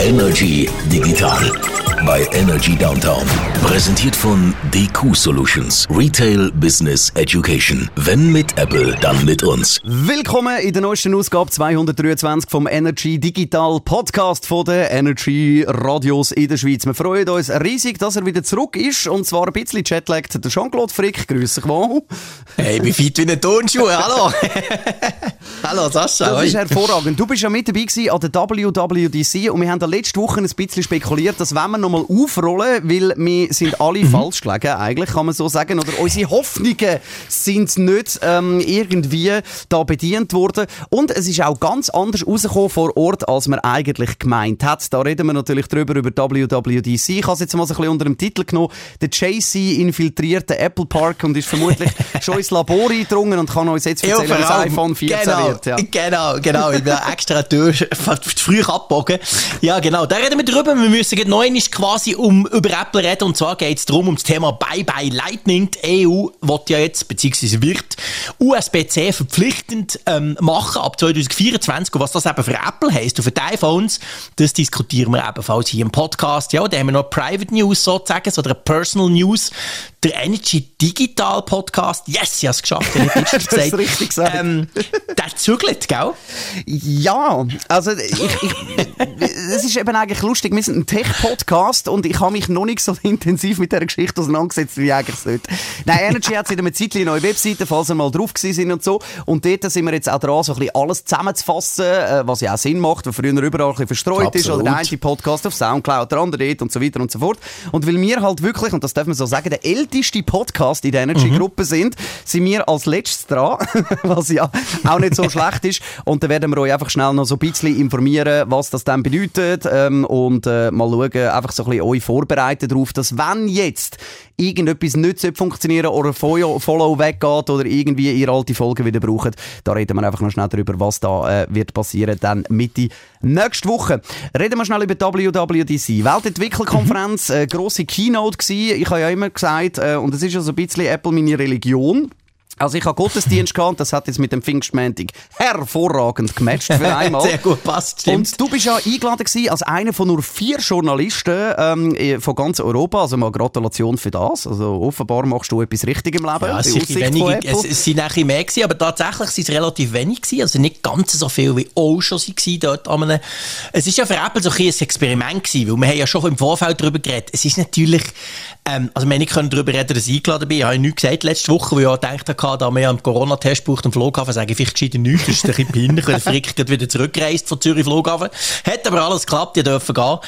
Energy Digital bei Energy Downtown. Präsentiert von DQ Solutions. Retail Business Education. Wenn mit Apple, dann mit uns. Willkommen in der neuesten Ausgabe 223 vom Energy Digital Podcast von den Energy Radios in der Schweiz. Wir freuen uns riesig, dass er wieder zurück ist und zwar ein bisschen jetlagged. Der Jean-Claude Frick, grüße dich mal. Hey, ich bin fit wie eine Turnschuhe, hallo. hallo Sascha. Das ist hervorragend. Du bist ja mit dabei gewesen an der WWDC und wir haben da letzte Woche ein bisschen spekuliert, dass wenn wir nochmal aufrollen, weil wir sind alle Mhm. falsch gelegen, eigentlich kann man so sagen, oder unsere Hoffnungen sind nicht ähm, irgendwie da bedient worden und es ist auch ganz anders rausgekommen vor Ort, als man eigentlich gemeint hat. Da reden wir natürlich drüber über WWDC. Ich habe es jetzt mal so ein bisschen unter dem Titel genommen. Der JC infiltriert den Apple Park und ist vermutlich schon ins Labor eingedrungen und kann uns jetzt Ja, erzählen, vor was iPhone 14 genau, wird. Ja. Genau, genau. Ich bin extra durch, früh abgebogen. Ja, genau. Da reden wir drüber. Wir müssen noch einmal quasi um, über Apple reden. Und zwar geht es darum, um das Thema Bye Bye Lightning. Die EU wird ja jetzt, beziehungsweise wird USB-C verpflichtend ähm, machen ab 2024. Und was das eben für Apple heisst und für die iPhones, das diskutieren wir ebenfalls hier im Podcast. Ja, da haben wir noch Private News sozusagen, oder eine Personal News. Der Energy Digital Podcast. Yes, ich habe es geschafft. Ich habe gesagt. richtig gesagt. Ähm, der zügelt, gell? Ja, also ich, ich, ist eben eigentlich lustig. Wir sind ein Tech-Podcast und ich habe mich noch nicht so intensiv mit dieser Geschichte auseinandergesetzt, wie eigentlich sollte. Nein, Energy hat seit einer Zeit eine neue Webseite, falls ihr mal drauf sind und so. Und dort sind wir jetzt auch dran, so ein bisschen alles zusammenzufassen, äh, was ja auch Sinn macht, weil früher überall ein bisschen verstreut ist. Oder Absolut. der eine Podcast auf Soundcloud, der andere dort und so weiter und so fort. Und weil wir halt wirklich, und das darf man so sagen, der älteste Podcast in der Energy-Gruppe sind, sind wir als letztes dran, was ja auch nicht so schlecht ist. Und dann werden wir euch einfach schnell noch so ein bisschen informieren, was das dann bedeutet ähm, und äh, mal schauen, einfach so ein bisschen euch vorbereiten darauf, dass wenn jetzt irgendetwas nicht funktionieren oder Follow Follow weggeht oder irgendwie ihr alte Folgen wieder braucht, da reden wir einfach noch schnell darüber, was da äh, wird passieren dann Mitte nächste Woche. Reden wir schnell über WWDC. Weltentwicklerkonferenz, äh, grosse Keynote gewesen. Ich habe ja immer gesagt, äh, und es ist ja so ein bisschen Apple meine Religion. Also ich habe Gottesdienst gehabt das hat jetzt mit dem Pfingstmäntig hervorragend gematcht für einmal. Sehr gut passt, stimmt. Und du bist ja eingeladen gewesen als einer von nur vier Journalisten ähm, eh, von ganz Europa. Also mal Gratulation für das. Also offenbar machst du etwas richtig im Leben. Ja, es, wenige, es, es sind nachher mehr gewesen, aber tatsächlich sind es relativ wenig gewesen, also nicht ganz so viel wie auch schon waren dort an einem, es ist ja für Apple so ein, bisschen ein Experiment gewesen, weil wir haben ja schon im Vorfeld darüber geredet, es ist natürlich, ähm, also wir nicht können darüber reden, dass ich eingeladen bin, ich habe nichts gesagt letzte Woche, weil ich auch gedacht habe, da wir einen Corona-Test braucht am Flughafen, sage ich vielleicht gescheiter nichts, das ist ein bisschen peinlich, weil Frick gerade wieder zurückgereist von Zürich Flughafen, hat aber alles geklappt, die dürfen gehen.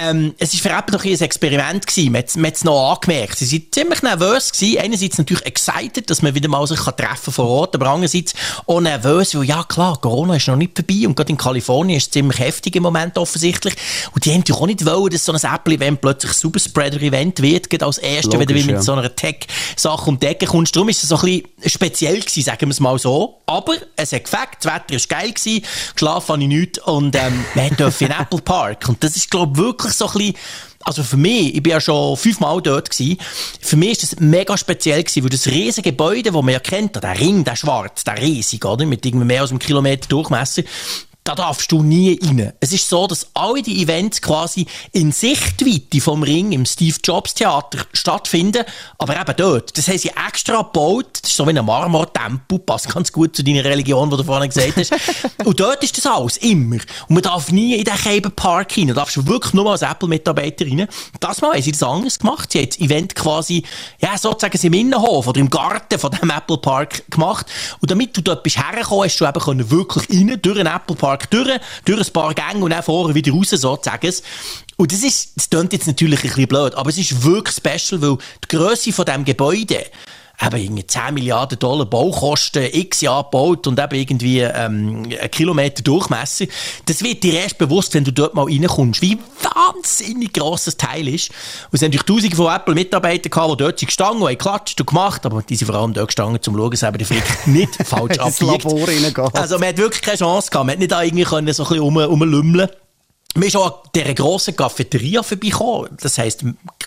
Ähm, es ist für Apple noch ein Experiment gewesen, man hat es noch angemerkt, sie sind ziemlich nervös gewesen, einerseits natürlich excited, dass man wieder mal sich kann treffen vor Ort, aber andererseits auch nervös, weil ja klar, Corona ist noch nicht vorbei und gerade in Kalifornien ist es ziemlich heftig im Moment offensichtlich und die haben natürlich auch nicht wollen, dass so ein Apple-Event plötzlich ein Superspreader-Event wird, gerade als erstes, wenn du mit ja. so einer Tech-Sache um die Ecke kommst. Darum ist es so ein bisschen speziell gewesen, sagen wir es mal so. Aber es hat gefällt, das Wetter war geil, gewesen, geschlafen habe ich nichts und ähm, wir durften in Apple Park. Und das ist, glaube ich, wirklich so ein bisschen also für mich, ich bin ja schon fünfmal dort gewesen, für mich ist das mega speziell gewesen, weil das riesige Gebäude, das man ja kennt, der Ring, der schwarz, der riesig, oder, mit irgendwie mehr als einem Kilometer Durchmesser, da darfst du nie rein. Es ist so, dass alle die Events quasi in Sichtweite vom Ring im Steve Jobs Theater stattfinden, aber eben dort. Das haben sie extra gebaut. Das ist so wie ein Marmortempel, passt ganz gut zu deiner Religion, die du vorhin gesagt hast. Und dort ist das alles, immer. Und man darf nie in den Cable Park rein. Da darfst du wirklich nur als Apple-Mitarbeiter rein. Das Mal haben sie das anders gemacht. Sie haben das Event quasi, ja, sozusagen im Innenhof oder im Garten von dem Apple Park gemacht. Und damit du dort bist hergekommen, hast du eben können wirklich rein, durch den Apple Park durch, durch ein paar Gänge und dann vorher wieder raus, sozusagen. Und das ist, das klingt jetzt natürlich ein bisschen blöd, aber es ist wirklich special, weil die Grösse von diesem Gebäude, eben irgendwie 10 Milliarden Dollar Baukosten, x Jahre gebaut und eben irgendwie ähm, ein Kilometer Durchmesser. Das wird dir erst bewusst, wenn du dort mal reinkommst, wie wahnsinnig gross das Teil ist. Und es haben natürlich tausende von Apple-Mitarbeitern gehabt, die dort sind gestanden und haben geklatscht und gemacht, aber die sind vor allem dort gestanden, um zu schauen, dass eben der Frick nicht falsch reingeht. Also man hat wirklich keine Chance gehabt. Man hat nicht da irgendwie können so ein bisschen rum, rumlümmeln Wir sind auch an dieser grossen Cafeteria vorbeigekommen. Das heisst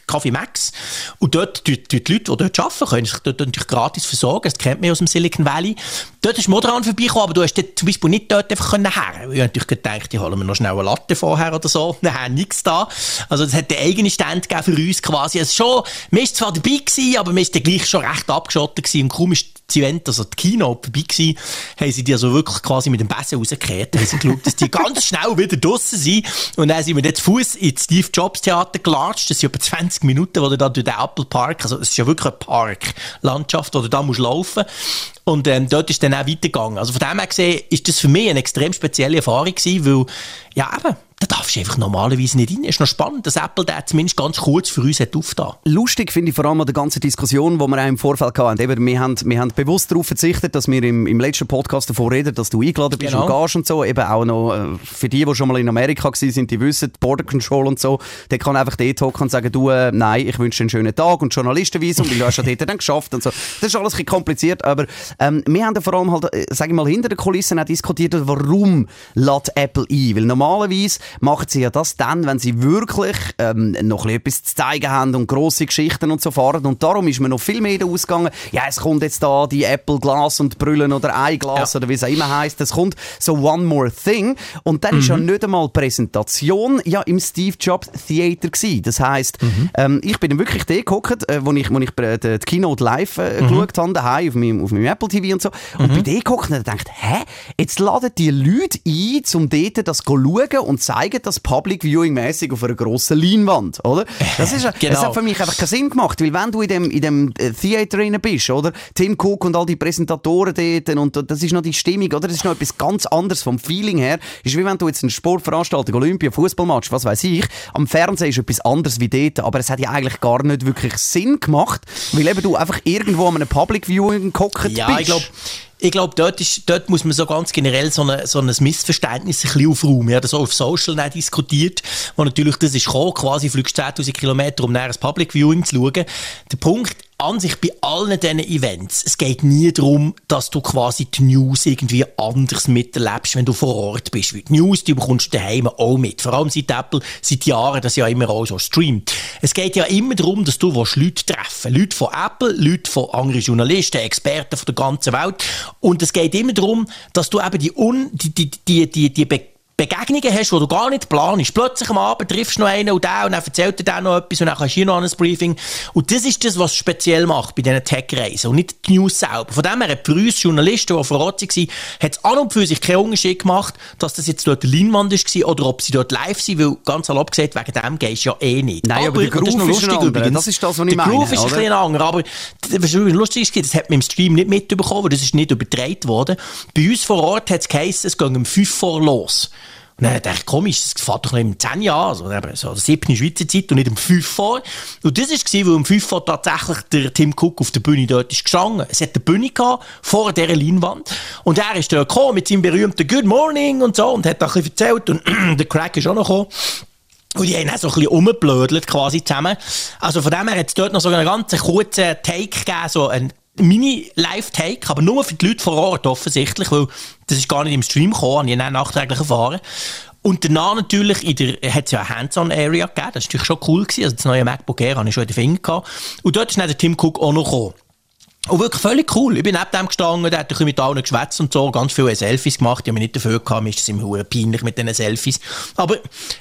Kaffee Max. Und dort tun die Leute, die dort arbeiten, können sich dort natürlich gratis versorgen. Das kennt man aus dem Silicon Valley. Dort ist Moderan vorbeigekommen, aber du hast dort zum Beispiel nicht dort einfach her. Ich habe natürlich gedacht, die holen wir noch schnell eine Latte vorher oder so. Nein, nichts da. Also, das hat den eigenen Stand für uns quasi. Also schon, man ist zwar dabei gewesen, aber man ist dann gleich schon recht abgeschottet gewesen. Und kaum ist das Event, also die Kino vorbei gewesen, haben sie die also wirklich quasi mit dem Besen rausgekehrt. Haben sie geschaut, dass die ganz schnell wieder draussen sind. Und dann sind wir jetzt Fuß ins Steve Jobs Theater gelatscht. Das sind etwa 20 Minuten, wo du da durch den Apple Park, also es ist ja wirklich eine Parklandschaft, wo du da musst laufen und ähm, dort ist dann auch weitergegangen. Also von dem her gesehen, ist das für mich eine extrem spezielle Erfahrung gewesen, weil, ja eben, da du einfach normalerweise nicht. Es ist noch spannend, dass Apple da zumindest ganz kurz für uns hat aufgetan. Lustig finde ich vor allem an der ganzen Diskussion, die wir auch im Vorfeld hatten. Eben, wir, haben, wir haben bewusst darauf verzichtet, dass wir im, im letzten Podcast davor reden, dass du eingeladen bist genau. und gehst und so. Eben auch noch äh, für die, die schon mal in Amerika waren, sind, die wissen, Border Control und so, der kann einfach dort hocken und sagen, du, äh, nein, ich wünsche dir einen schönen Tag und Journalistenvisum, weil du hast ja dort dann geschafft und so. Das ist alles ein bisschen kompliziert, aber ähm, wir haben vor allem halt, äh, sag ich mal, hinter den Kulissen auch diskutiert, warum lädt Apple ein? Weil normalerweise machen sie ja das dann, wenn sie wirklich ähm, noch etwas zu zeigen haben und grosse Geschichten und so fahren. Und darum ist man noch viel mehr ausgegangen. Ja, es kommt jetzt da die Apple Glas und Brüllen oder Eiglas ja. oder wie es auch immer heisst. Es kommt so One More Thing. Und dann mhm. ist ja nicht einmal Präsentation ja im Steve Jobs Theater gewesen. Das heisst, mhm. ähm, ich bin wirklich da geguckt, äh, wo ich, wo ich die, die Keynote live äh, mhm. geschaut habe, daheim auf meinem, auf meinem Apple TV und so. Und mhm. bei dem geguckt und dachte, hä? Jetzt laden die Leute ein, um dort das zu schauen und zeigen das Public Viewing mäßig auf einer grossen Leinwand, oder? Das, ist, genau. das hat für mich einfach keinen Sinn gemacht, weil wenn du in dem, in dem äh, Theater drin bist, oder? Tim Cook und all die Präsentatoren dort und das ist noch die Stimmung, oder? Das ist noch etwas ganz anderes vom Feeling her. Ist wie wenn du jetzt eine Sportveranstaltung, Olympia, Fußballmatch, was weiß ich, am Fernsehen ist etwas anderes wie dort, aber es hat ja eigentlich gar nicht wirklich Sinn gemacht, weil eben du einfach irgendwo an einem Public Viewing geguckt ja, bist. Ich glaub, ich glaube, dort, dort muss man so ganz generell so, eine, so ein Missverständnis ein bisschen aufräumen. Wir haben das auch auf Social diskutiert, wo natürlich das ist gekommen, quasi fliegst 10'000 Kilometer, um näher ein Public Viewing zu schauen. Der Punkt an sich bei allen diesen Events, es geht nie darum, dass du quasi die News irgendwie anders miterlebst, wenn du vor Ort bist. Weil die News, die bekommst du daheim auch mit. Vor allem seit Apple seit Jahren das ja immer auch so streamt. Es geht ja immer darum, dass du Leute treffen Leute von Apple, Leute von anderen Journalisten, Experten von der ganzen Welt. Und es geht immer darum, dass du eben die, un, die, die, die, die, die Begegnungen hast, die du gar nicht planst. Plötzlich am Abend triffst du noch einen und der und dann erzählt dir der noch etwas und dann kannst du hier noch ein Briefing. Und das ist das, was es speziell macht bei diesen Tech-Reisen und nicht die News selber. Von dem her hat für uns Journalisten, die vor Ort waren, hat es an und für sich keinen Unterschied gemacht, dass das jetzt dort Leinwand war oder ob sie dort live sind, weil ganz salob gesagt, wegen dem gehst du ja eh nicht. Nein, aber, aber der Groove ist, lustig, ist übrigens. Das ist das, was ich der meine. Der Groove ist oder? ein bisschen anderer, aber was lustig ist, das hat man im Stream nicht mitbekommen, weil das ist nicht übertragen worden. Bei uns vor Ort hat es geheißen, es ging um 5 vor los. Und dann dachte ich, komisch, das fährt doch noch im 10 Jahren, also eben so 7. Schweizer Zeit und nicht um 5 vor. Und das war, weil um 5 vor tatsächlich der Tim Cook auf der Bühne dort ist gestanden. Es hat eine Bühne gehabt, vor dieser Leinwand. Und er ist da gekommen mit seinem berühmten Good Morning und so und hat da ein bisschen erzählt und der Crack ist auch noch gekommen. Und die haben auch so ein bisschen rumgeblödelt quasi zusammen. Also von dem her hat es dort noch so einen ganz kurzen Take gegeben, so ein Mini-Live-Take, aber nur für die Leute vor Ort offensichtlich, weil das ist gar nicht im Stream gekommen, habe ich dann nachträglich erfahren. Und danach natürlich, in der, hat es ja eine Hands-on-Area gegeben, das war natürlich schon cool gewesen, also das neue MacBook Air hatte ich schon in den Finger gehabt. Und dort ist dann der Tim Cook auch noch gekommen. Und wirklich völlig cool. Ich bin neben dem gestanden, der hat mit allen geschwätzt und so, ganz viele Selfies gemacht. Ich habe mich nicht dafür gehabt, mir ist es immer peinlich mit diesen Selfies. Aber,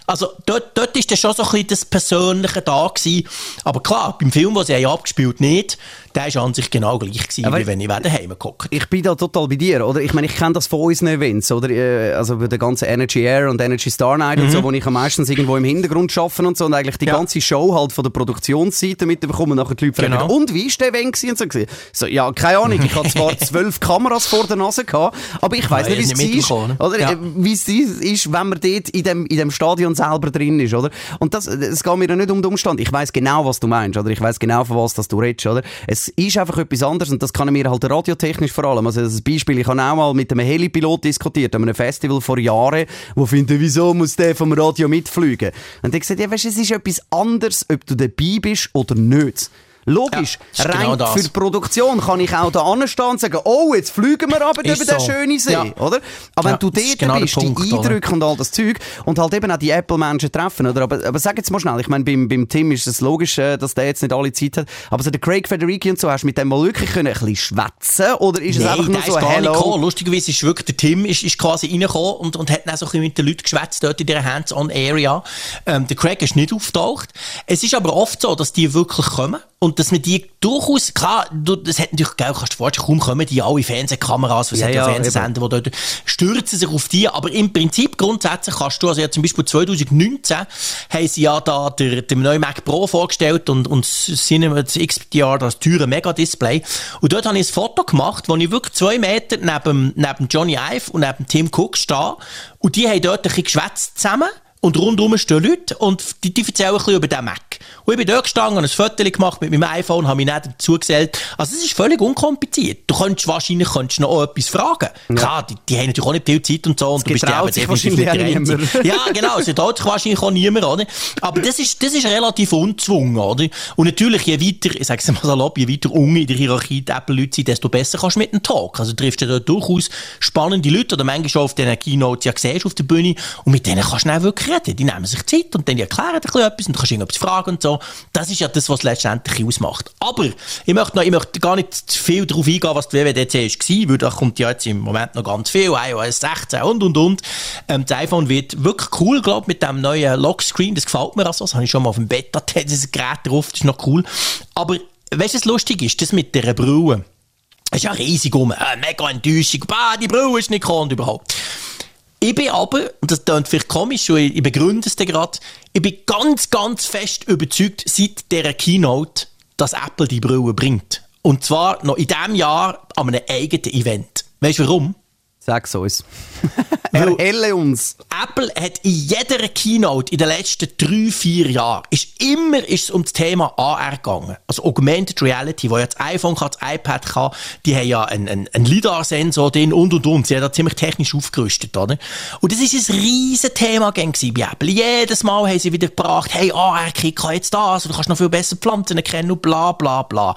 also, dort, dort ist dann schon so ein bisschen das Persönliche da gewesen. Aber klar, beim Film, den sie abgespielt nicht, der war an sich genau gleich gewesen, Aber wie wenn ich daheim gucke. Ich bin da total bei dir, oder? Ich meine, ich kenne das von unseren Events, oder? Äh, also bei der ganzen Energy Air und Energy Star Night mhm. und so, wo ich am meisten irgendwo im Hintergrund arbeite und so und eigentlich die ja. ganze Show halt von der Produktionsseite mitbekommen und nachher die Leute fragen, genau. und wie ist der Event gewesen? Und so, so, ja, keine Ahnung, ich hatte zwar zwölf Kameras vor der Nase gehabt, aber ich weiß ja, nicht, wie es ist, oder? Ja. Äh, wie es ist, wenn man dort in dem, in dem Stadion selber drin ist, oder? Und das, es geht mir ja nicht um den Umstand. Ich weiß genau, was du meinst, oder? Ich weiß genau, von was das du redest, oder? Es ist einfach etwas anderes und das kann mir halt radiotechnisch vor allem. Also das Beispiel, ich habe auch mal mit einem Helipilot diskutiert, an einem Festival vor Jahren, wo finde, wieso muss der vom Radio mitfliegen? Und ich gesagt, ja, weißt, es ist etwas anderes, ob du dabei bist oder nicht. Logisch, Ja, ist rein genau für die Produktion kann ich auch da anstehen und sagen, oh, jetzt fliegen wir aber über Ist den so. schönen See, Ja. oder? Aber wenn Ja, du das dort genau bist, Punkt, die oder? Eindrücke und all das Zeug und halt eben auch die Apple-Menschen treffen, oder? Aber, aber sag jetzt mal schnell, ich meine, beim, beim Tim ist es logisch, äh, dass der jetzt nicht alle Zeit hat, aber so der Craig Federighi und so, hast du mit dem mal wirklich können ein bisschen schwätzen oder ist es Nein, einfach nur so gar nicht Hello? gekommen. Lustigerweise ist wirklich der Tim ist, ist quasi reingekommen und, und hat dann so ein bisschen mit den Leuten geschwätzt dort in dieser Hands-on-Area. Ähm, der Craig ist nicht auftaucht. Es ist aber oft so, dass die wirklich kommen und dass man die durchaus, klar, du, das hat natürlich, gell, kannst du dir vorstellen, kaum kommen die alle Fernsehkameras, was Ja, hat ja, Fernsehsender, die dort stürzen sich auf die, aber im Prinzip grundsätzlich kannst du, also ja zum Beispiel 2019 haben sie ja da der, dem neuen Mac Pro vorgestellt und, und das Cinema das XDR, das teure Mega-Display. Und dort habe ich ein Foto gemacht, wo ich wirklich zwei Meter neben, neben Johnny Ive und neben Tim Cook stehe. Und die haben dort ein bisschen geschwätzt zusammen. Und rundum stehen Leute und die, die erzählen ein bisschen über den Mac. Und ich bin dort gestanden, habe ein Foto gemacht mit meinem iPhone, habe mich nicht dazu gesellt. Also es ist völlig unkompliziert. Du könntest wahrscheinlich könntest noch etwas fragen. Klar, die, die haben natürlich auch nicht viel Zeit und so. Und du bist ja definitiv nicht der auch Einzige. Ja, genau. Es traut sich wahrscheinlich auch niemand, oder? Aber das ist, das ist relativ unzwungen, oder? Und natürlich, je weiter, ich sag's mal salopp, je weiter unten in der Hierarchie die Apple-Leute sind, desto besser kannst du mit dem Talk. Also du triffst du dort durchaus spannende Leute, oder manchmal schon auf diesen Keynotes ja siehst auf der Bühne, und mit denen kannst du dann wirklich reden. Die nehmen sich Zeit und dann erklären ein etwas und du kannst irgendetwas fragen und so. Das ist ja das, was letztendlich ausmacht. Aber ich möchte, noch, ich möchte gar nicht zu viel darauf eingehen, was die WWDC war, weil da kommt ja jetzt im Moment noch ganz viel, iOS 16 und, und, und. Ähm, das iPhone wird wirklich cool, glaube ich, mit dem neuen Lockscreen, das gefällt mir also, das habe ich schon mal auf dem Beta, dieses Gerät drauf, das ist noch cool. Aber, weißt du, was lustig ist? Das mit der Brille. Es ist ja riesig um, äh, mega Enttäuschung, bah, die Brille ist nicht gekommen überhaupt. Ich bin aber, und das klingt vielleicht komisch, und ich, begründe es dir gerade, ich bin ganz, ganz fest überzeugt seit dieser Keynote, dass Apple die Brille bringt. Und zwar noch in diesem Jahr an einem eigenen Event. Weißt du warum? Sag's uns. Erhelle uns. Apple hat in jeder Keynote in den letzten drei, vier Jahren ist immer ist es um das Thema AR gegangen. Also Augmented Reality, wo ja das iPhone kann, das iPad kann, die haben ja einen, einen, einen LiDAR-Sensor drin und und und. Sie haben da ziemlich technisch aufgerüstet, oder? Und das ist ein riesen Thema bei Apple. Jedes Mal haben sie wieder gebracht, hey, AR-Kit kann jetzt das, und du kannst noch viel besser Pflanzen erkennen und bla bla bla.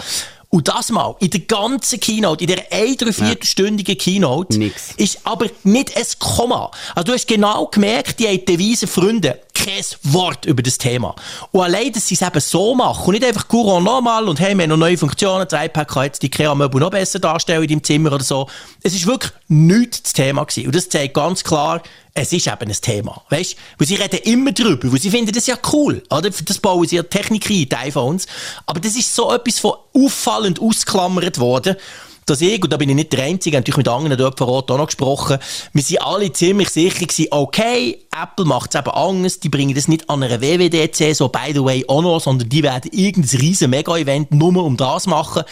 Und das mal, in der ganzen Keynote, in der ein, drei, viertelstündigen Keynote, Nix. ist aber nicht ein Komma. Also du hast genau gemerkt, die haben Devise Freunde, kein Wort über das Thema. Und allein, dass sie es eben so machen und nicht einfach Courant normal und hey, wir haben noch neue Funktionen, das iPad kann jetzt die IKEA-Möbel noch besser darstellen in deinem Zimmer oder so. Es ist wirklich nichts das Thema gewesen. Und das zeigt ganz klar, es ist eben ein Thema. Weißt Weil sie reden immer drüber, weil sie finden das ja cool. Oder? Das bauen sie ja Technik ein, die iPhones. Aber das ist so etwas von auffallend ausklammert worden, dass ich, und da bin ich nicht der Einzige, natürlich mit anderen dort vor Ort auch noch gesprochen, wir sind alle ziemlich sicher gewesen, okay, Apple macht es eben anders, die bringen das nicht an einer WWDC, so by the way auch noch, sondern die werden irgendein riesen Mega-Event nur um das machen.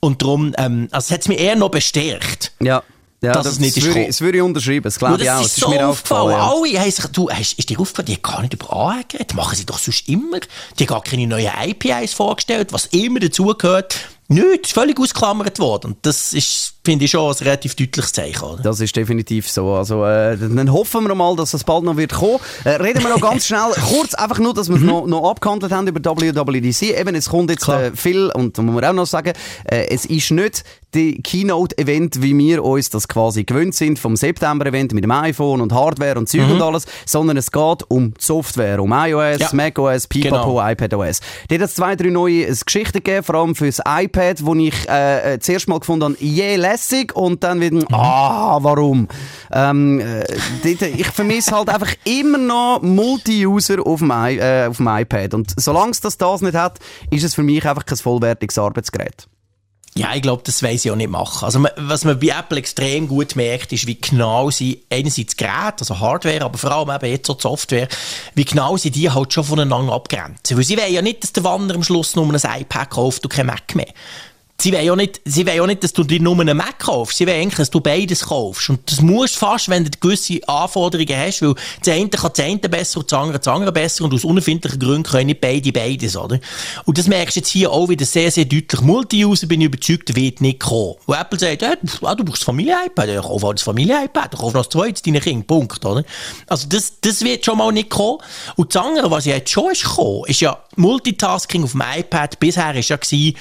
Und darum, ähm, also es hat es mir eher noch bestärkt. Ja. Ja, Dass das, es nicht ist würde, ich- gekommen. das würde ich unterschreiben, das glaube ich das auch. ist Das so ist mir aufgefallen. aufgefallen. ja. Alle haben sich, du, hast, ist dir aufgefallen, die haben gar nicht über AR geredet. Machen sie doch sonst immer. Die haben gar keine neuen APIs vorgestellt, was immer dazugehört. Nichts, ist völlig ausgeklammert worden. Und das ist, finde ich, schon ein relativ deutliches Zeichen. Oder? Das ist definitiv so. Also, äh, dann hoffen wir mal, dass es bald noch wird kommen. Äh, reden wir noch ganz schnell, kurz einfach nur, dass wir Mhm. es noch, noch abgehandelt haben über WWDC. Eben, es kommt jetzt äh, viel, und muss man auch noch sagen, äh, es ist nicht die Keynote-Event, wie wir uns das quasi gewöhnt sind, vom September-Event mit dem iPhone und Hardware und Zeug und alles, sondern es geht um die Software, um iOS, Mhm. Ja. macOS, Pipapo, Genau. iPadOS. Dort hat es zwei, drei neue Geschichten gegeben, vor allem fürs iPad, wo ich äh, äh, zuerst mal gefunden habe, je lässig und dann wieder, ah, warum? Ähm, äh, ich vermisse halt einfach immer noch Multi-User auf, dem I- äh, auf dem iPad und solange es das, das nicht hat, ist es für mich einfach kein vollwertiges Arbeitsgerät. Ja, ich glaube, das weiß ich auch nicht machen. Also, was man bei Apple extrem gut merkt, ist, wie genau sie einerseits Geräte, also Hardware, aber vor allem eben jetzt auch die Software, wie genau sie die halt schon voneinander abgrenzen. Weil sie wollen ja nicht, dass der Wanderer am Schluss nur ein iPad kauft und kein Mac mehr. Sie wollen ja nicht, sie wollen ja nicht, dass du dir nur einen Mac kaufst. Sie wollen eigentlich, dass du beides kaufst. Und das musst fast, wenn du gewisse Anforderungen hast, weil das eine kann das eine besser und das andere das andere besser und aus unerfindlichen Gründen können nicht beide beides, oder? Und das merkst du jetzt hier auch wieder sehr, sehr deutlich. Multi-User bin ich überzeugt, wird nicht kommen. Wo Apple sagt, ja, du brauchst das Familie-iPad, ja, kauf auch das Familie-iPad, kauf noch das zweite deinen Kind, Punkt, oder? Also das, das wird schon mal nicht kommen. Und das andere, was jetzt schon ist gekommen, ist ja Multitasking auf dem iPad. Bisher ist ja gewesen,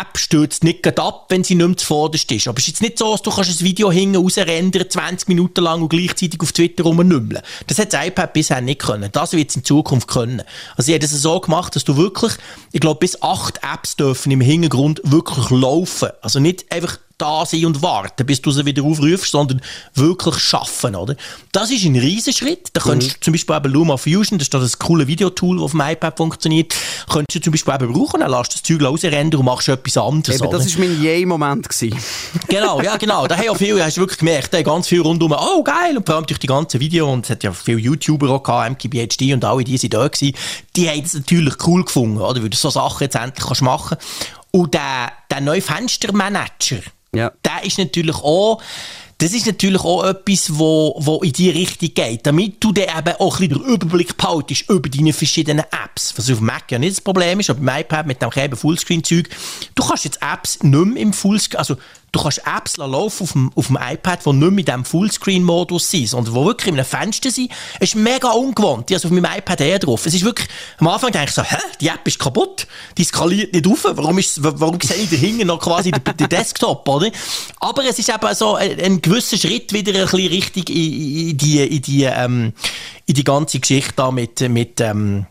App stürzt nicht ab, wenn sie nicht mehr zuvorderst ist. Aber es ist jetzt nicht so, dass du ein Video hinten rausrendern, 20 Minuten lang und gleichzeitig auf Twitter rumnümmeln. Das hat das iPad bisher nicht können. Das wird es in Zukunft können. Also sie haben es so gemacht, dass du wirklich, ich glaube, bis acht Apps dürfen im Hintergrund wirklich laufen. Also nicht einfach da sein und warten, bis du sie wieder aufrufst, sondern wirklich schaffen, oder? Das ist ein Riesenschritt. Da könntest mhm. du zum Beispiel eben Luma Fusion, das ist das coole Videotool, das auf dem iPad funktioniert, könntest du zum Beispiel eben brauchen, dann lässt das Zeug rausrennen und machst etwas anderes. Eben, das war mein Yay-Moment. genau, ja genau. Da haben ja viele, hast du wirklich gemerkt, da ganz viel rundum, oh geil, und vor allem durch die ganzen Videos, und es hat ja viele YouTuber auch gehabt, MKBHD und alle, die sind da gewesen, die haben es natürlich cool gefunden, oder? Weil du so Sachen jetzt endlich kannst machen Und der, der neue Fenstermanager, ja. Der ist natürlich auch, das ist natürlich auch etwas, wo, wo in die Richtung geht. Damit du dann eben auch ein bisschen den Überblick behaltest über deine verschiedenen Apps. Was auf dem Mac ja nicht das Problem ist, aber beim iPad mit dem Fullscreen-Zeug. Du kannst jetzt Apps nicht mehr im Fullscreen, also du kannst Apps laufen auf dem, auf dem iPad, die nicht in diesem Fullscreen-Modus sind, sondern die wirklich in einem Fenster sind. Es ist mega ungewohnt. Die also auf meinem iPad eher drauf. Es ist wirklich, am Anfang denke ich so, hä, die App ist kaputt, die skaliert nicht auf, warum, ist, warum sehe ich dahinter noch quasi den, den, Desktop, oder? Aber es ist eben so ein, ein gewisser Schritt wieder ein bisschen richtig in, in die, in die, ähm, in die ganze Geschichte da mit, mit, ähm,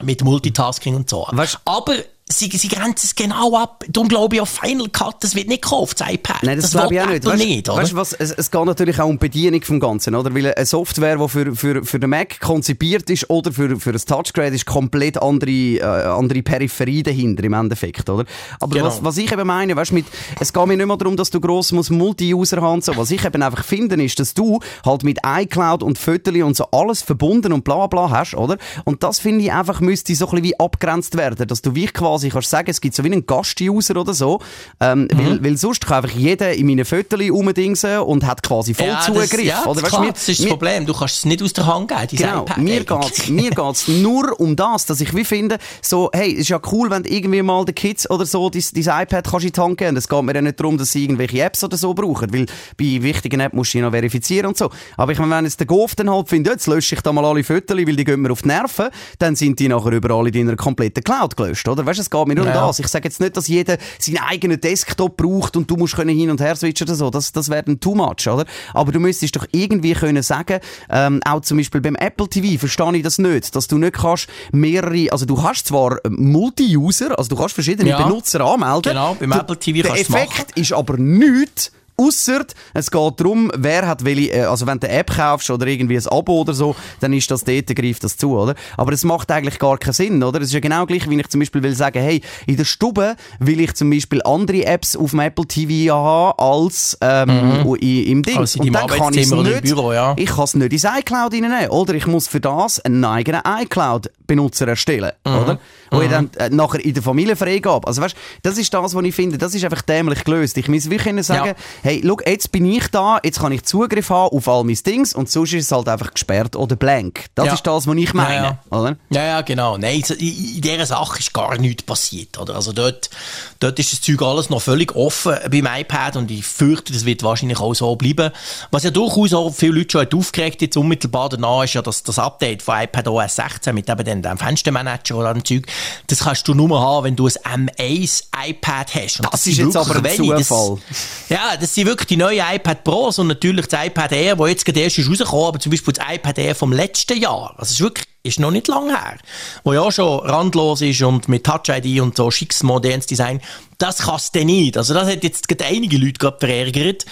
mit Multitasking und so. Weißt, Aber sie, sie grenzen es genau ab. Darum glaube ich, auf Final Cut, das wird nicht gekauft, das iPad. Nein, das, das glaube ich auch nicht. Weißt, nicht weißt, was, es, es, geht natürlich auch um die Bedienung vom Ganzen, oder? Weil eine Software, die für, für, für den Mac konzipiert ist oder für, für ein Touchgrade, ist komplett andere, äh, andere Peripherie dahinter im Endeffekt, oder? Aber genau. was, was ich eben meine, weißt, mit, es geht mir nicht mehr darum, dass du gross Multi-User haben so. Was ich eben einfach finde, ist, dass du halt mit iCloud und Fotos und so alles verbunden und bla bla hast, oder? Und das finde ich einfach, müsste so ein bisschen wie abgrenzt werden, dass du wie quasi kannst sagen, es gibt so wie einen Gast-User oder so, ähm, mhm. weil, weil sonst kann einfach jeder in meine Fotos umdingsen und hat quasi voll ja, Zugriff. Das, ja, oder, weißt, klar, mir, das ist das Problem, du kannst es nicht aus der Hand geben, Genau, iPad mir geht's, mir geht's nur um das, dass ich wie finde, so, hey, es ist ja cool, wenn du irgendwie mal den Kids oder so dein, dein iPad kannst in die Hand geben. Es geht mir ja nicht darum, dass sie irgendwelche Apps oder so brauchen, weil bei wichtigen Apps musst du noch verifizieren und so. Aber ich meine, wenn jetzt der Golf dann halt findet, jetzt lösche ich da mal alle Fotos, weil die gehen mir auf die Nerven, dann sind die nachher überall in deiner kompletten Cloud gelöscht, oder? Weißt du, es geht mir nur ja. um das. Ich sage jetzt nicht, dass jeder seinen eigenen Desktop braucht und du musst können hin und her switchen oder so. Das, das wäre dann too much, oder? Aber du müsstest doch irgendwie können sagen, ähm, auch zum Beispiel beim Apple TV verstehe ich das nicht, dass du nicht kannst mehrere, also du hast zwar Multi-User, also du kannst verschiedene ja. Benutzer anmelden. Genau, beim Apple TV kannst du Der Effekt ist aber nichts, Ausser, es geht darum, wer hat welche, äh, also wenn du eine App kaufst oder irgendwie ein Abo oder so, dann ist das dort, greift das zu, oder? Aber es macht eigentlich gar keinen Sinn, oder? Es ist ja genau gleich, wie ich zum Beispiel will sagen, hey, in der Stube will ich zum Beispiel andere Apps auf dem Apple TV haben als ähm, mhm. im Ding. Also Und dann kann ich es nicht, Büro, ja. ich kann es nicht ins iCloud reinnehmen, oder? Ich muss für das einen eigenen iCloud-Benutzer erstellen, mhm. oder? Wo mhm. ich dann äh, nachher in der Familie freigebe. Also weißt, das ist das, was ich finde, das ist einfach dämlich gelöst. Ich muss wirklich sagen, ja. hey, hey, schau, jetzt bin ich da, jetzt kann ich Zugriff haben auf all meine Dings und sonst ist es halt einfach gesperrt oder blank. Das ja. ist das, was ich meine, ja, ja. oder? Ja, ja, genau. Nein, in, dieser Sache ist gar nichts passiert, oder? Also dort, dort ist das Zeug alles noch völlig offen beim iPad und ich fürchte, das wird wahrscheinlich auch so bleiben. Was ja durchaus auch viele Leute schon aufgeregt jetzt unmittelbar danach ist ja das, das Update von iPad OS 16 mit eben dem, dem Fenstermanager oder dem Zeug. Das kannst du nur haben, wenn du ein M1 iPad hast. Und das, das ist jetzt aber ein. Zufall. Das, ja, das sind wirklich die neuen iPad Pros und natürlich das iPad Air, das jetzt gerade erst ist rausgekommen, aber zum Beispiel das iPad Air vom letzten Jahr. Also es ist wirklich ist noch nicht lang her, wo ja schon randlos ist und mit Touch ID und so schickes modernes Design. Das kannst du nicht. Also das hat jetzt gerade einige Leute gerade verärgert.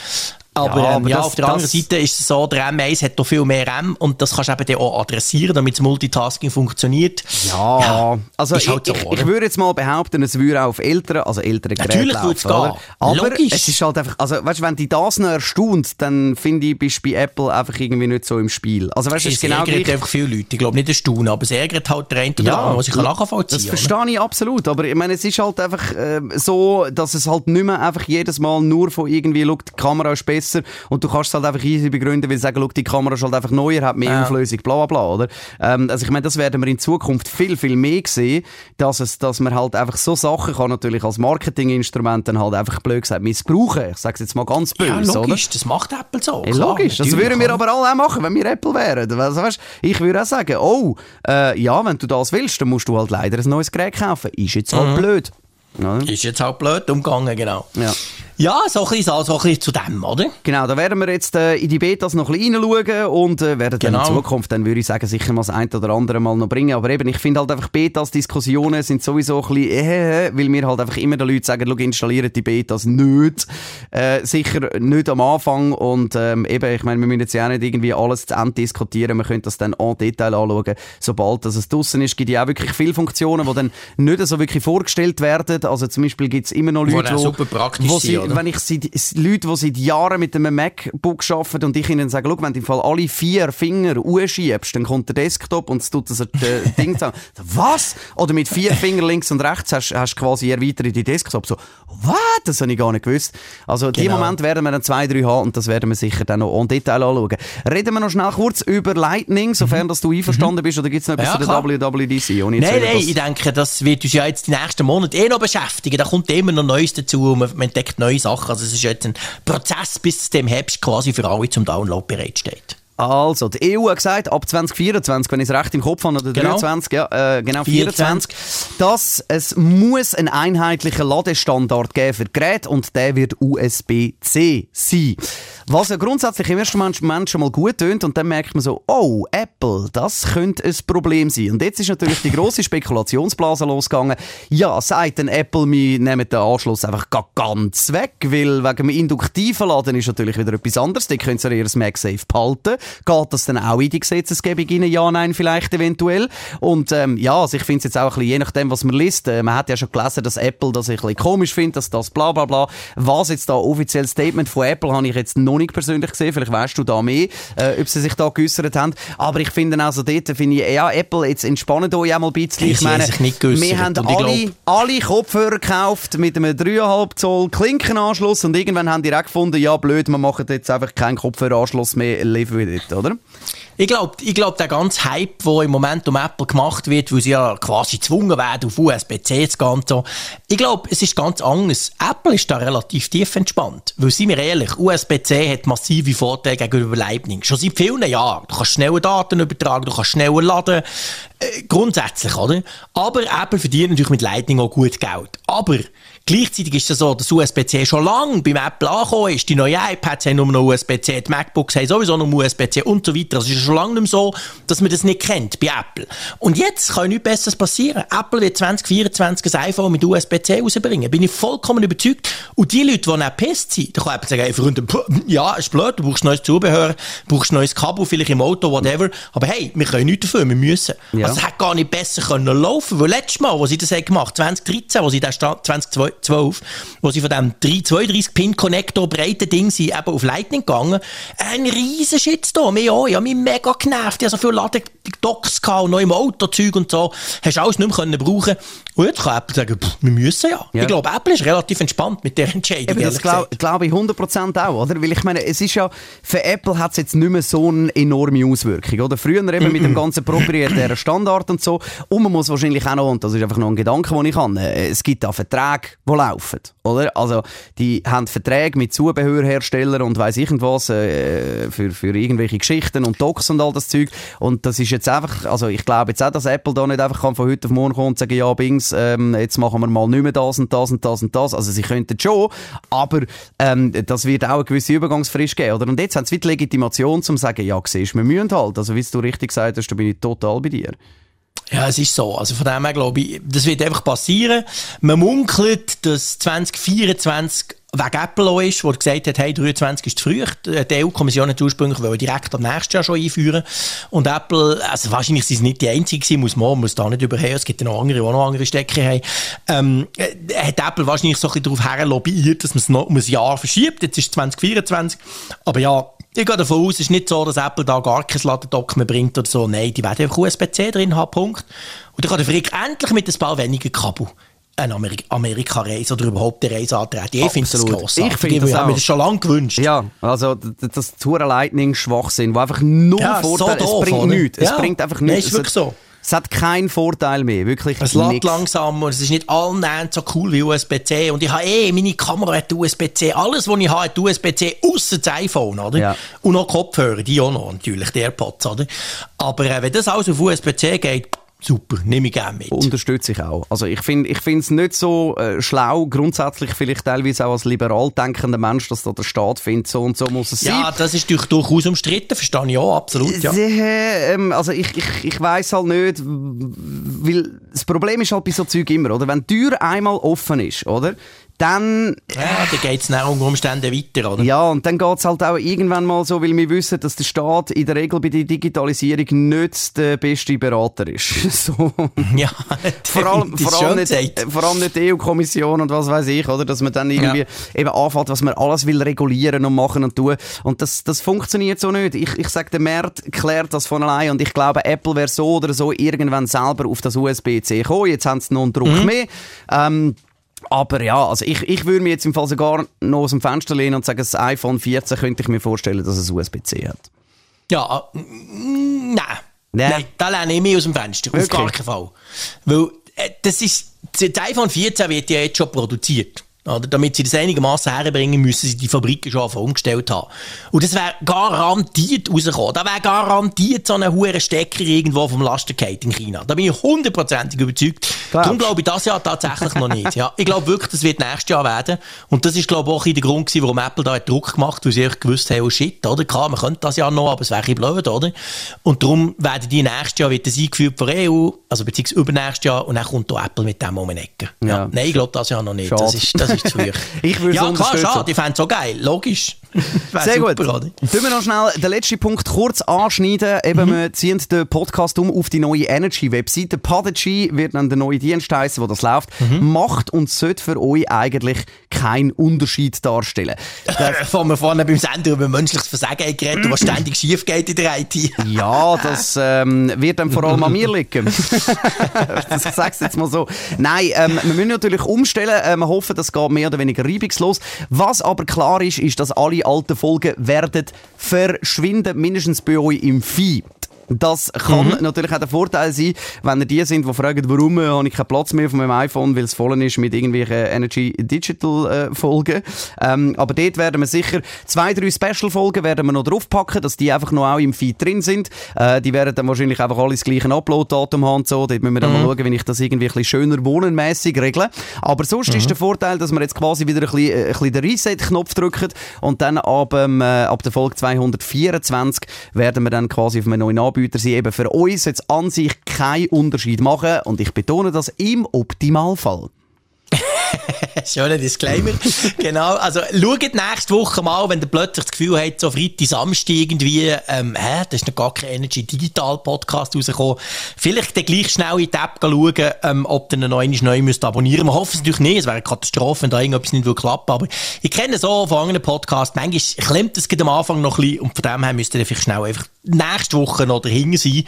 Aber, Ja, ähm, aber ja, das- auf der anderen das- Seite ist es so, der M1 hat doch viel mehr RAM und das kannst du eben auch adressieren, damit das Multitasking funktioniert. Ja, also ist halt ich, so, ich, ich würde jetzt mal behaupten, es würde auch auf älteren, also älteren Geräten Natürlich laufen, gehen. Aber Logisch. es ist halt einfach, also weißt du, wenn dich das noch erstaunt, dann finde ich, bist du bei Apple einfach irgendwie nicht so im Spiel. Also weißt es Es genau ärgert gleich. einfach viele Leute. Ich glaube nicht erstaunen, aber es ärgert halt der eine oder andere, was ich nachvollziehen das verstehe ich absolut. Aber ich meine, es ist halt einfach äh, so, dass es halt nicht mehr einfach jedes Mal nur von irgendwie, schau, die Kamera ist besser und du kannst es halt einfach easy begründen, weil sie sagen, die Kamera ist halt einfach neuer, hat mehr Ja. Auflösung, bla bla bla, oder? Ähm, also ich meine, das werden wir in Zukunft viel, viel mehr sehen, dass, es, dass man halt einfach so Sachen kann natürlich als Marketinginstrument dann halt einfach blöd gesagt missbrauchen. Ich sage es jetzt mal ganz böse, Ja, oder? logisch, das macht Apple so. Ja, logisch, das würden wir oder? aber alle auch machen, wenn wir Apple wären. Also, weißt, ich würde auch sagen, oh, äh, ja, wenn du das willst, dann musst du halt leider ein neues Gerät kaufen. Ist jetzt halt blöd. Ja. Ist jetzt halt blöd umgegangen, genau. Ja. Ja, so ein bisschen, so ein bisschen zu dem, oder? Genau, da werden wir jetzt äh, in die Betas noch ein bisschen reinschauen und äh, werden dann Genau. in Zukunft, dann würde ich sagen, sicher mal das ein oder andere Mal noch bringen. Aber eben, ich finde halt einfach, Betas-Diskussionen sind sowieso ein bisschen, äh, weil mir halt einfach immer den Leuten sagen, schau, installiert die Betas nicht. Äh, sicher nicht am Anfang und ähm, eben, ich meine, wir müssen jetzt ja auch nicht irgendwie alles zu Ende diskutieren, wir können das dann en Detail anschauen, sobald das es draussen ist, gibt ja auch wirklich viele Funktionen, die dann nicht so wirklich vorgestellt werden. Also zum Beispiel gibt es immer noch Leute, dann super praktisch wo sind, sie, oder? wenn ich seit, Leute, die seit Jahren mit einem MacBook arbeiten und ich ihnen sage, schau, wenn du im Fall alle vier Finger anschiebst, dann kommt der Desktop und es tut das Ding zusammen. Was? Oder mit vier Fingern links und rechts hast du quasi erweiterte Desktop. So, was? Das habe ich gar nicht gewusst. Also, die Genau. Moment werden wir dann zwei, drei haben und das werden wir sicher dann noch en Detail anschauen. Reden wir noch schnell kurz über Lightning, sofern dass du einverstanden bist, oder gibt es noch etwas Mhm. Ja, zu der. WWDC? Nein, nein, ich denke, das wird uns ja jetzt die nächsten Monate eh noch beschäftigen. Da kommt immer noch Neues dazu und man entdeckt neue Sachen. Also es ist jetzt ein Prozess, bis es dem Herbst quasi für alle zum Download bereitsteht. Also, die EU hat gesagt, ab 2024, wenn ich es recht im Kopf habe, oder Genau. 23, ja, äh, genau, 24, 24. dass es muss einen einheitlichen Ladestandard geben für Geräte und der wird USB-C sein. Was ja grundsätzlich im ersten Moment schon mal gut tönt und dann merkt man so, oh, Apple, das könnte ein Problem sein. Und jetzt ist natürlich die grosse Spekulationsblase losgegangen. Ja, sagt denn Apple, wir nehmen den Anschluss einfach ga- ganz weg, weil wegen dem induktiven Laden ist natürlich wieder etwas anderes. Die können sie ihr MagSafe behalten. Geht das dann auch in die Gesetzesgebung rein? Ja, nein, vielleicht eventuell. Und ähm, ja, also ich finde es jetzt auch ein bisschen, je nachdem, was man liest, äh, man hat ja schon gelesen, dass Apple das ein bisschen komisch findet, dass das bla bla bla. Was jetzt da offiziell Statement von Apple habe ich jetzt noch nicht persönlich gesehen, vielleicht weißt du da mehr, äh, ob sie sich da geäussert haben. Aber ich finde also dort, finde ich, ja, Apple, jetzt entspannt euch auch mal ein bisschen. Ich meine, wir haben alle, alle Kopfhörer gekauft mit einem 3,5 Zoll Klinkenanschluss und irgendwann haben die auch gefunden, ja blöd, wir machen jetzt einfach keinen Kopfhöreranschluss mehr, live with it, oder? Ich glaube, ich glaub, der ganze Hype, der im Moment um Apple gemacht wird, weil sie ja quasi gezwungen werden, auf USB-C zu gehen so, ich glaube, es ist ganz anders. Apple ist da relativ tief entspannt. Weil, seien wir ehrlich, USB-C hat massive Vorteile gegenüber Lightning. Schon seit vielen Jahren. Du kannst schneller Daten übertragen, du kannst schneller laden. Äh, grundsätzlich, oder? Aber Apple verdient natürlich mit Lightning auch gut Geld. Aber Gleichzeitig ist es so, dass USB-C schon lange beim Apple angekommen ist. Die neuen iPads haben nur noch USB-C, die MacBooks haben sowieso noch USB-C und so weiter. Also es ist schon lange nicht mehr so, dass man das nicht kennt bei Apple. Und jetzt kann nichts Besseres passieren. Apple wird 2024 ein iPhone mit USB-C rausbringen. Bin ich vollkommen überzeugt. Und die Leute, die nicht pisst sind, da kann Apple sagen, hey, Freunde, ja, ist blöd, du brauchst neues Zubehör, brauchst neues Kabel, vielleicht im Auto, whatever. Aber hey, wir können nichts dafür, wir müssen. Ja. Also es hätte gar nicht besser können laufen weil letztes Mal, wo sie das haben gemacht 2013, wo sie den Stand, 2012, wo sie von dem 32-Pin-Connector breiten Ding sind, eben auf Lightning gegangen, ein riesen Shitstorm. Ich auch, ich habe mich mega genervt, ich hatte so viele Ladedocks gehabt und im Autozeug und so, hast alles nicht mehr können brauchen Und jetzt kann Apple sagen, pff, wir müssen ja. Ja. Ich glaube, Apple ist relativ entspannt mit der Entscheidung. Eben, das glaube glaub ich 100% auch, oder? Weil ich meine, es ist ja, für Apple hat es jetzt nicht mehr so eine enorme Auswirkung, oder? Früher eben mit dem ganzen proprietären Standard und so. Und man muss wahrscheinlich auch noch, und das ist einfach noch ein Gedanke, den ich habe, äh, es gibt da Verträge, die laufen, oder? Also, die haben Verträge mit Zubehörherstellern und weiss ich was, äh, für, für irgendwelche Geschichten und Docs und all das Zeug. Und das ist jetzt einfach, also ich glaube jetzt auch, dass Apple da nicht einfach kann von heute auf morgen kommen und sagen, ja, Bings, ähm, jetzt machen wir mal nicht mehr das und das und das und das. Also sie könnten schon, aber ähm, das wird auch eine gewisse Übergangsfrist geben, oder? Und jetzt haben sie die Legitimation, um zu sagen, ja, siehst wir müssen halt. Also wie du richtig gesagt hast, da bin ich total bei dir. Ja, es ist so. Also von dem her glaube ich, das wird einfach passieren. Man munkelt, dass 2024 wegen Apple auch ist, wo gesagt hat, hey, 23 ist zu früh. Die EU-Kommission hat ursprünglich direkt am nächsten Jahr schon einführen. Und Apple, also wahrscheinlich sind es nicht die einzigen muss man muss da nicht überhören. Es gibt ja noch andere, die noch andere Stecker haben. Ähm, äh, hat Apple wahrscheinlich so ein bisschen darauf herlobbyiert, dass man es noch um ein Jahr verschiebt. Jetzt ist es 2024. Aber ja, ich gehe davon aus, es ist nicht so, dass Apple da gar kein Ladedock mehr bringt oder so. Nein, die werden einfach USB-C drin haben, Punkt. Und dann kann der Frick endlich mit ein paar wenigen Kabel eine Amerika-Reise oder überhaupt eine Reise antreten. Ich finde das grossartig. Ich finde das auch. mir das schon lange gewünscht. Ja, also das Tour Lightning Schwachsinn, wo einfach nur ja, Vorteile, so es bringt nichts. Ja. Es bringt einfach nichts. Nein, ist wirklich so. Es hat keinen Vorteil mehr, wirklich Es lädt nix. langsam und es ist nicht annähernd so cool wie USB-C. Und ich habe eh, meine Kamera hat USB-C. Alles, was ich habe, hat USB-C, außer das iPhone, oder? Ja. Und noch Kopfhörer, die auch noch, natürlich, die AirPods, oder? Aber äh, wenn das alles auf USB-C geht, super, nehme ich gerne mit. Unterstütze ich auch. Also ich finde ich es nicht so äh, schlau, grundsätzlich vielleicht teilweise auch als liberal denkender Mensch, dass da der Staat findet, so und so muss es ja, sein. das ist durch, durchaus umstritten, verstehe ich auch, absolut, ja. Äh, ähm, also ich, ich, ich weiß halt nicht, weil das Problem ist halt bei so Zeug immer, oder? Wenn die Tür einmal offen ist, oder? Dann, Ja, dann geht es nach unter Umständen weiter, oder? ja, und dann geht es halt auch irgendwann mal so, weil wir wissen, dass der Staat in der Regel bei der Digitalisierung nicht der beste Berater ist. so. Ja, vor allem, vor, allem nicht, gesagt. vor allem nicht die EU-Kommission und was weiß ich, oder? Dass man dann irgendwie Ja. eben anfängt, was man alles will regulieren und machen und tun. Und das, das funktioniert so nicht. Ich, ich sage, der Markt klärt das von allein und ich glaube, Apple wäre so oder so irgendwann selber auf das USB-C gekommen. Jetzt haben sie noch einen Druck Mhm. mehr. Ähm, aber ja, also ich, ich würde mir jetzt im Fall sogar noch aus dem Fenster lehnen und sagen, das iPhone 14 könnte ich mir vorstellen, dass es USB-C hat. Ja, äh, nein. Nein. Nein, da lehne ich mich aus dem Fenster. Auf Wirklich? gar keinen Fall. Weil, äh, das ist, das iPhone 14 wird ja jetzt schon produziert. Oder? Damit sie das einigermaßen herbringen, müssen sie die Fabriken schon anfangen umgestellt haben. Und das wäre garantiert rausgekommen. Da wäre garantiert so ein hoher Stecker irgendwo vom Lastergate in China. Da bin ich hundertprozentig überzeugt. Glaubst? Darum glaube ich das Jahr tatsächlich noch nicht. Ja, ich glaube wirklich, das wird nächstes Jahr werden. Und das ist, glaube ich, auch der Grund gewesen, warum Apple da Druck gemacht hat, weil sie einfach gewusst haben, oh shit, oder? Klar, man könnte das Jahr noch, aber es wäre ein blöd, oder? Und darum werden die nächstes Jahr wird das eingeführt von EU, also beziehungsweise übernächstes Jahr, und dann kommt da Apple mit dem um die Ecke. Ja. Ja. Nein, ich glaube das Jahr noch nicht. Schade. Das ist, das ist zu früh. Ich würde es Ja, klar, schade. Ich fände es auch geil. Logisch. Sehr super, gut. Oder? Tun wir noch schnell den letzten Punkt kurz anschneiden. Eben, Mhm. wir ziehen den Podcast um auf die neue Energy-Webseite. Podigy wird dann der neue Dienst heißen, wo das läuft. Mhm. Macht und sollte für euch eigentlich keinen Unterschied darstellen. Von wir vorne beim Sender über menschliches Versagen geredet, was ständig schief geht in der IT. Ja, das ähm, wird dann vor allem an mir liegen. das sag's jetzt mal so. Nein, ähm, wir müssen natürlich umstellen. Äh, wir hoffen, das geht mehr oder weniger reibungslos. Was aber klar ist, ist, dass alle alten Folgen werden verschwinden, mindestens bei euch im Feed. Das kann Mhm. natürlich auch der Vorteil sein, wenn ihr die sind, die fragen, warum äh, habe ich keinen Platz mehr auf meinem iPhone, weil es voll ist mit irgendwelchen Energy Digital äh, Folgen. Ähm, aber dort werden wir sicher zwei, drei Special Folgen werden wir noch draufpacken, dass die einfach noch auch im Feed drin sind. Äh, die werden dann wahrscheinlich einfach alle das gleiche Upload-Datum haben so. Dort müssen wir dann mal schauen, wie ich das irgendwie ein bisschen schöner wohnenmässig regle. Aber sonst ist der Vorteil, dass wir jetzt quasi wieder ein bisschen, äh, ein bisschen den Reset-Knopf drücken und dann ab, ähm, äh, ab der Folge 224 werden wir dann quasi auf einem neuen Anbieter sein. Eben für uns jetzt an sich keinen Unterschied machen und ich betone das im Optimalfall. Schöner Disclaimer. genau. Also, schaut nächste Woche mal, wenn ihr plötzlich das Gefühl habt, so Freitag, Samstag irgendwie, ähm, hä, da ist noch gar kein Energy Digital Podcast rausgekommen. Vielleicht dann gleich schnell in die App schauen, ähm, ob ihr noch einmal neu müsst abonnieren. Wir hoffen es natürlich nicht. Es wäre eine Katastrophe, wenn da irgendetwas nicht klappen. Aber ich kenne so von anderen Podcasts, manchmal klemmt es am Anfang noch ein bisschen und von dem her müsst ihr vielleicht schnell einfach nächste Woche noch dahinter sein.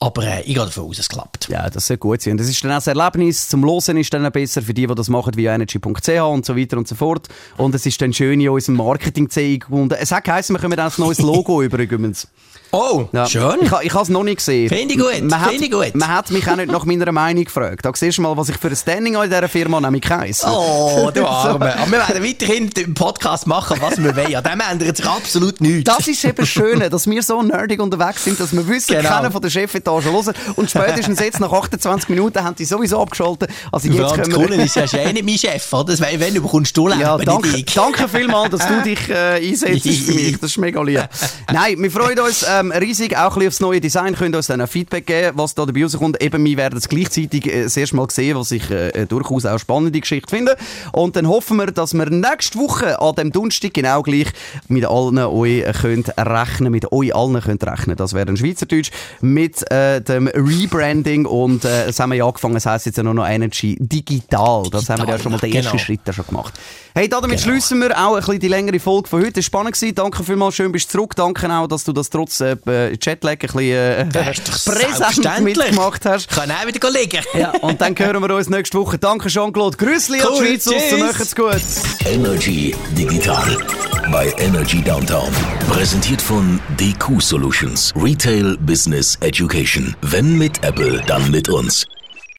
Aber äh, ich gehe davon aus, es klappt. Ja, das soll gut sein. Und das ist dann auch das Erlebnis. Zum Hören ist dann besser für die, die das machen, via energy.ch und so weiter und so fort. Und es ist dann schön in unserem Marketing-C eingebunden. Es hat geheißen, wir kommen dann ein neues Logo übrigens. Oh, Ja. schön. Ich, ich habe es noch nicht gesehen. Finde ich gut, Man hat, finde ich gut. Man hat mich auch nicht nach meiner Meinung gefragt. Da siehst du mal, was ich für ein Standing in dieser Firma, nämlich keins. Oh, du Arme. Aber wir werden weiterhin den Podcast machen, was wir wollen. An dem ändert sich absolut nichts. Das ist eben das Schöne, dass wir so nerdig unterwegs sind, dass wir wissen, Genau. keiner von der Chefetage hören. Und spätestens jetzt, nach 28 Minuten, haben die sowieso abgeschaltet. Also jetzt das können wir... Coole ist, ja eh nicht mein Chef, oder? Wär- Wenn überkommst du Leben, Ja, nicht danke, danke vielmals, dass du dich äh, einsetzt für mich. Das ist mega lieb. Nein, wir freuen uns. Ähm, ähm, riesig. Auch ein bisschen aufs neue Design könnt ihr uns dann ein Feedback geben, was da dabei rauskommt. Eben, wir werden es gleichzeitig äh, das erste Mal sehen, was ich äh, durchaus auch eine spannende Geschichte finde. Und dann hoffen wir, dass wir nächste Woche an dem Donnerstag genau gleich mit allen euch könnt rechnen, mit euch allen könnt rechnen. Das wäre ein Schweizerdeutsch mit äh, dem Rebranding und äh, das haben wir ja angefangen, das heisst jetzt ja nur noch Energy Digital. Das haben wir ja schon mal den ersten genau. Schritt schon gemacht. Hey, damit schließen wir auch ein bisschen die längere Folge von heute. Das war spannend. Gewesen. Danke vielmals, schön bist du zurück. Danke auch, dass du das trotz äh, Jetlag ein bisschen äh, präsent mitgemacht hast. Kann auch wieder liegen. Ja, und dann hören wir uns nächste Woche. Danke, Jean-Claude. Grüßli cool, an die Schweiz aus. Macht's gut. Energy Digital bei Energy Downtown. Präsentiert von DQ Solutions. Retail Business Education. Wenn mit Apple, dann mit uns.